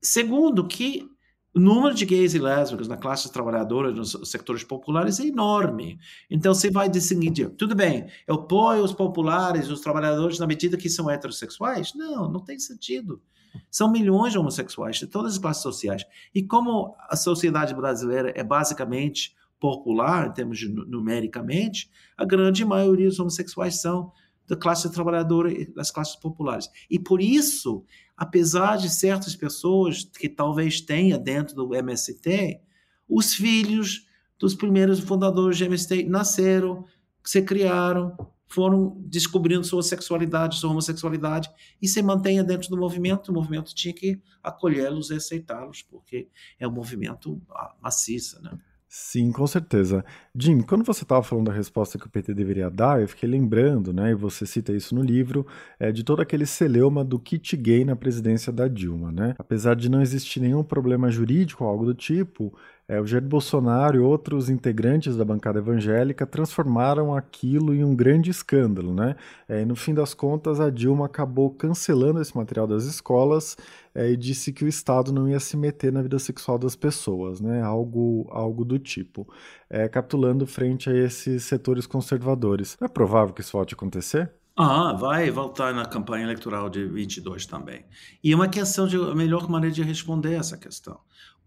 Segundo, que o número de gays e lésbicas na classe trabalhadora, nos setores populares, é enorme. Então, você vai distinguir, tudo bem, eu apoio os populares, os trabalhadores, na medida que são heterossexuais? Não, não tem sentido. São milhões de homossexuais de todas as classes sociais. E como a sociedade brasileira é basicamente popular, em termos de numericamente, a grande maioria dos homossexuais são da classe trabalhadora e das classes populares. E por isso, apesar de certas pessoas que talvez tenha dentro do MST, os filhos dos primeiros fundadores do MST nasceram, se criaram, foram descobrindo sua sexualidade, sua homossexualidade e se mantenha dentro do movimento. O movimento tinha que acolhê-los e aceitá-los, porque é um movimento maciça, né? Sim, com certeza. Jim, quando você estava falando da resposta que o PT deveria dar, eu fiquei lembrando, né, e você cita isso no livro, é, de todo aquele celeuma do kit gay na presidência da Dilma, né? Apesar de não existir nenhum problema jurídico ou algo do tipo, é, o Jair Bolsonaro e outros integrantes da bancada evangélica transformaram aquilo em um grande escândalo, né? É, e no fim das contas, a Dilma acabou cancelando esse material das escolas é, e disse que o Estado não ia se meter na vida sexual das pessoas, né? Algo, algo do tipo. É, capitulando frente a esses setores conservadores. É provável que isso volte a acontecer? Ah, vai voltar na campanha eleitoral de 22 também. E é uma questão de melhor maneira de responder essa questão.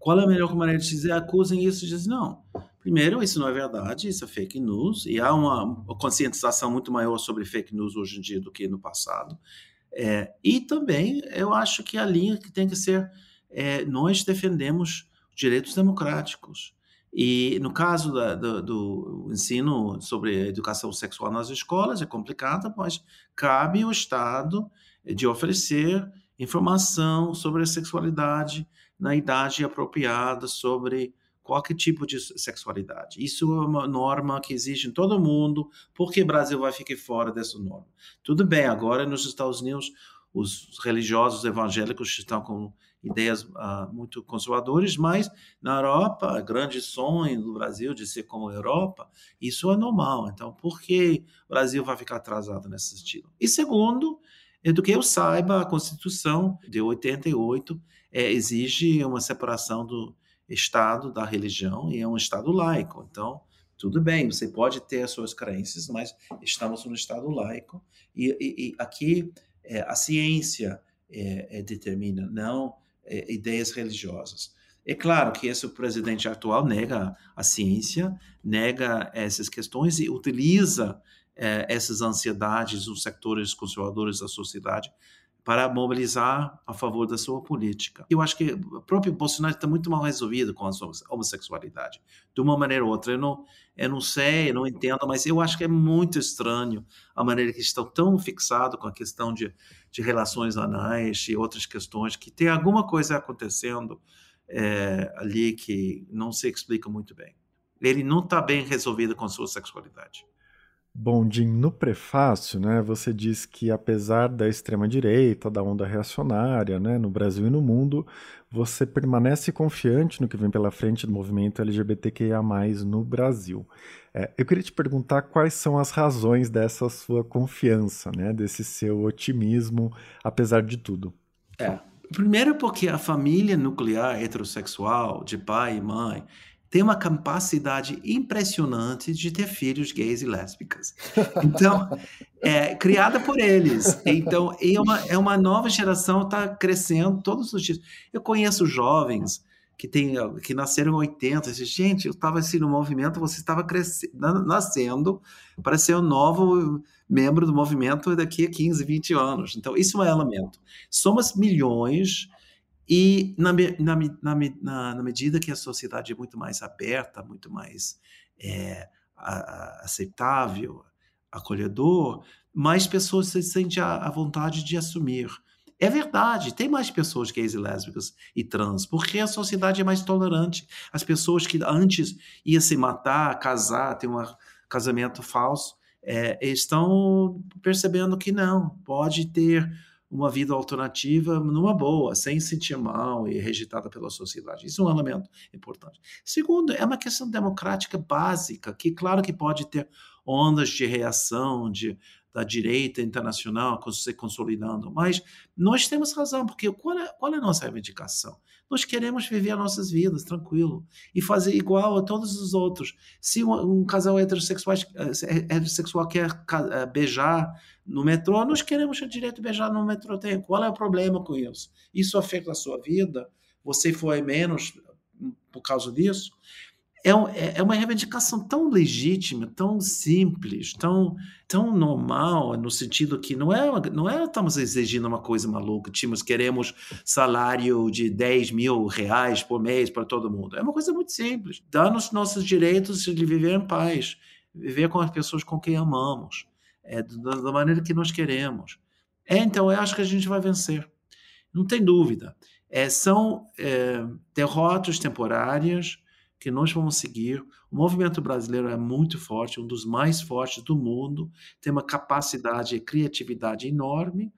Qual é a melhor maneira de dizer acusem isso? Diz não. Primeiro, isso não é verdade, isso é fake news, e há uma conscientização muito maior sobre fake news hoje em dia do que no passado. É, e também eu acho que a linha que tem que ser é, nós defendemos direitos democráticos. E no caso da, do, do, ensino sobre educação sexual nas escolas é complicado, mas cabe ao Estado de oferecer informação sobre a sexualidade na idade apropriada sobre qualquer tipo de sexualidade. Isso é uma norma que existe em todo mundo, porque o Brasil vai ficar fora dessa norma. Tudo bem, agora nos Estados Unidos os religiosos evangélicos estão com ideias uh, muito conservadoras, mas na Europa, grande sonho do Brasil de ser como a Europa, isso é normal. Então, por que o Brasil vai ficar atrasado nesse sentido? E segundo, é do que eu saiba, a Constituição de 88 é, exige uma separação do Estado da religião e é um Estado laico. Então, tudo bem, você pode ter as suas crenças, mas estamos no Estado laico e, e, e aqui é, a ciência é, é determina, não é, ideias religiosas. É claro que esse presidente atual nega a ciência, nega essas questões e utiliza é, essas ansiedades dos sectores conservadores da sociedade para mobilizar a favor da sua política. Eu acho que o próprio Bolsonaro está muito mal resolvido com a homossexualidade, de uma maneira ou outra. Eu não, eu não sei, eu não entendo, mas eu acho que é muito estranho a maneira que estão tão fixados com a questão de, de relações anais e outras questões, que tem alguma coisa acontecendo é, ali que não se explica muito bem. Ele não está bem resolvido com a sua sexualidade. Bom, Jim, no prefácio, né, você diz que apesar da extrema-direita, da onda reacionária, né, no Brasil e no mundo, você permanece confiante no que vem pela frente do movimento LGBTQIA+, no Brasil. É, eu queria te perguntar quais são as razões dessa sua confiança, né, desse seu otimismo, apesar de tudo. É, Primeiro porque a família nuclear heterossexual de pai e mãe tem uma capacidade impressionante de ter filhos gays e lésbicas. Então, é criada por eles. Então, é uma, é uma nova geração está crescendo todos os dias. Eu conheço jovens que tem que nasceram em 80. Gente, eu estava assim no movimento, você estava nascendo para ser um novo membro do movimento daqui a 15, 20 anos. Então, isso é um elemento. Somos milhões e na, na, na, na, medida que a sociedade é muito mais aberta, muito mais é, a, aceitável, acolhedor, mais pessoas se sentem a, a vontade de assumir. É verdade, tem mais pessoas gays e lésbicas e trans, porque a sociedade é mais tolerante. As pessoas que antes iam se matar, casar, ter um casamento falso, é, estão percebendo que não, pode ter uma vida alternativa numa boa, sem sentir mal e rejeitada pela sociedade. Isso é um elemento importante. Segundo, é uma questão democrática básica, que claro que pode ter ondas de reação de, da direita internacional se consolidando, mas nós temos razão, porque qual é, qual é a nossa reivindicação? Nós queremos viver as nossas vidas tranquilo e fazer igual a todos os outros. Se um, um casal heterossexual, eh, heterossexual quer eh, beijar no metrô, nós queremos o direito de beijar no metrô. Qual é o problema com isso? Isso afeta a sua vida? Você foi menos por causa disso? É, é, é uma reivindicação tão legítima, tão simples, tão, tão normal, no sentido que não é, não é estamos exigindo uma coisa maluca, tínhamos, queremos salário de 10 mil reais por mês para todo mundo. É uma coisa muito simples. Dá-nos nossos direitos de viver em paz, viver com as pessoas com quem amamos, é, da, da maneira que nós queremos. É, então, eu acho que a gente vai vencer. Não tem dúvida. É, são é, derrotas temporárias, que nós vamos seguir. O movimento brasileiro é muito forte, um dos mais fortes do mundo, tem uma capacidade e criatividade enorme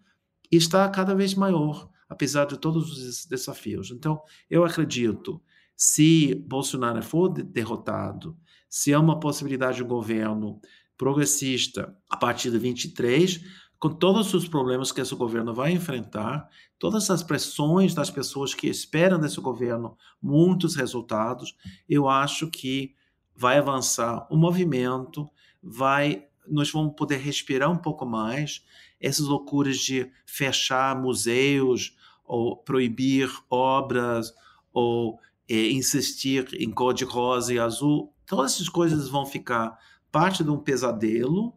e está cada vez maior, apesar de todos os desafios. Então, eu acredito, se Bolsonaro for derrotado, se há uma possibilidade de um governo progressista a partir de 23, com todos os problemas que esse governo vai enfrentar, todas as pressões das pessoas que esperam desse governo muitos resultados, eu acho que vai avançar o movimento, vai nós vamos poder respirar um pouco mais. Essas loucuras de fechar museus ou proibir obras ou é, insistir em cor de rosa e azul, todas essas coisas vão ficar parte de um pesadelo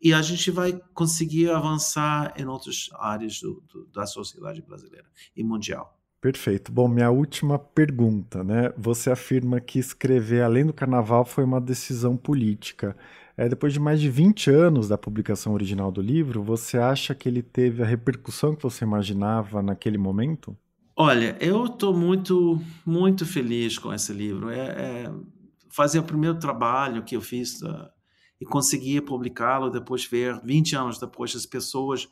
e a gente vai conseguir avançar em outras áreas do, do, da sociedade brasileira e mundial. Perfeito. Bom, minha última pergunta, né? Você afirma que escrever Além do Carnaval foi uma decisão política. É, depois de mais de 20 anos da publicação original do livro, você acha que ele teve a repercussão que você imaginava naquele momento? Olha, eu estou muito, muito feliz com esse livro. É, é fazer o primeiro trabalho que eu fiz e conseguia publicá-lo, depois ver, 20 anos depois, as pessoas.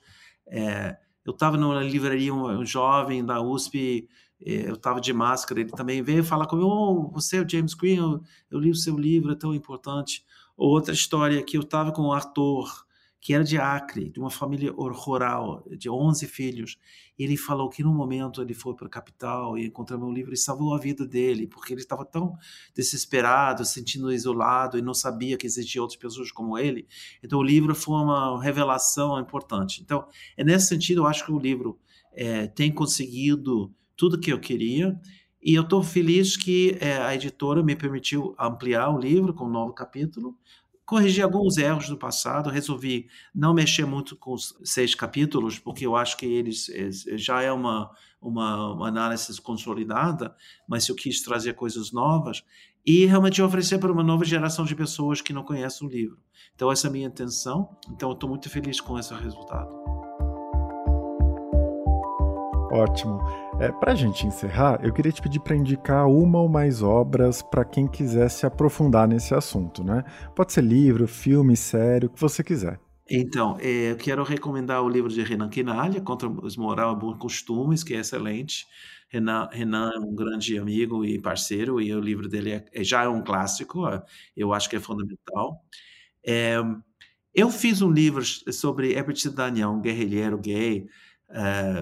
É, eu estava numa livraria, um, um, jovem da USP, é, eu estava de máscara, ele também veio falar comigo: oh, você é o James Green, eu, eu li o seu livro, é tão importante. Outra história que eu estava com um ator que era de Acre, de uma família rural, de 11 filhos. Ele falou que no momento ele foi para a capital e encontrou meu livro e salvou a vida dele, porque ele estava tão desesperado, sentindo isolado e não sabia que existiam outras pessoas como ele. Então o livro foi uma revelação importante. Então, é nesse sentido, eu acho que o livro é, tem conseguido tudo que eu queria. E eu estou feliz que é, a editora me permitiu ampliar o livro com um novo capítulo corrigi alguns erros do passado, resolvi não mexer muito com os seis capítulos, porque eu acho que eles já é uma, uma, uma análise consolidada, mas eu quis trazer coisas novas e realmente oferecer para uma nova geração de pessoas que não conhecem o livro. Então essa é a minha intenção, então eu estou muito feliz com esse resultado. Ótimo. É, para a gente encerrar, eu queria te pedir para indicar uma ou mais obras para quem quiser se aprofundar nesse assunto, né? Pode ser livro, filme, série, o que você quiser. Então, é, eu quero recomendar o livro de Renan Quinalha, Contra os Moral e Bons Costumes, que é excelente. Renan, Renan, é um grande amigo e parceiro, e o livro dele é, é já é um clássico, eu acho que é fundamental. É, eu fiz um livro sobre Herbert Daniel, um guerrilheiro gay,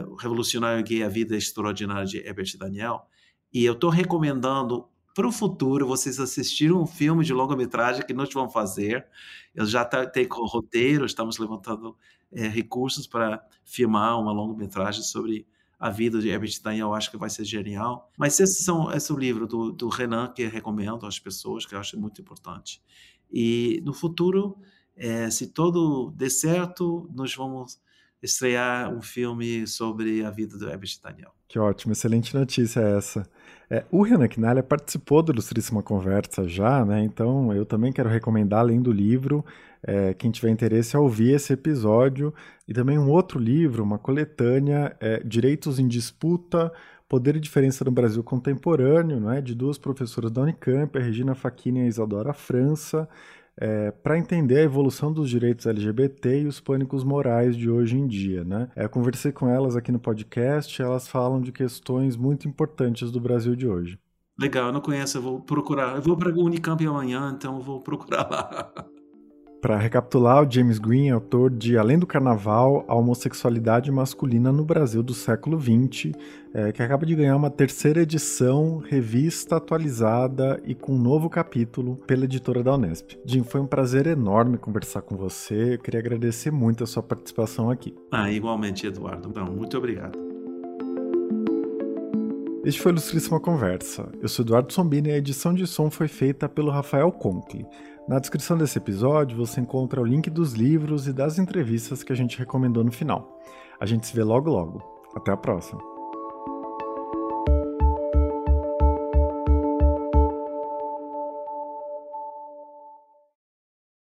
O Revolucionário Gay, A Vida Extraordinária de Herbert Daniel, e eu estou recomendando para o futuro vocês assistirem um filme de longa-metragem que nós vamos fazer. Eu já tenho com roteiro, estamos levantando é, recursos para filmar uma longa-metragem sobre a vida de Herbert Daniel, acho que vai ser genial. Mas esse, são, esse é o livro do, do Renan que eu recomendo às pessoas, que eu acho muito importante. E no futuro, é, se tudo der certo, nós vamos estrear um filme sobre a vida do Herbert Daniel. Que ótimo, excelente notícia essa. É, o Renan Knalha participou do Ilustríssima Conversa já, né? Então eu também quero recomendar, além do livro, é, quem tiver interesse a ouvir esse episódio e também um outro livro, uma coletânea, é, Direitos em Disputa, Poder e Diferença no Brasil Contemporâneo, né? de duas professoras da Unicamp, a Regina Facchini e a Isadora França é, para entender a evolução dos direitos LGBT e os pânicos morais de hoje em dia. Né? É, conversei com elas aqui no podcast, elas falam de questões muito importantes do Brasil de hoje. Legal, eu não conheço, eu vou procurar. Eu vou para o Unicamp amanhã, então eu vou procurar lá. Para recapitular, o James Green é autor de Além do Carnaval, a homossexualidade masculina no Brasil do século XX, é, que acaba de ganhar uma terceira edição, revista atualizada e com um novo capítulo pela editora da Unesp. Jim, foi um prazer enorme conversar com você. Eu queria agradecer muito a sua participação aqui. Ah, igualmente, Eduardo. Então, muito obrigado. Este foi o Ilustríssima Conversa. Eu sou Eduardo Sombini e a edição de som foi feita pelo Rafael Conkle. Na descrição desse episódio você encontra o link dos livros e das entrevistas que a gente recomendou no final. A gente se vê logo logo. Até a próxima!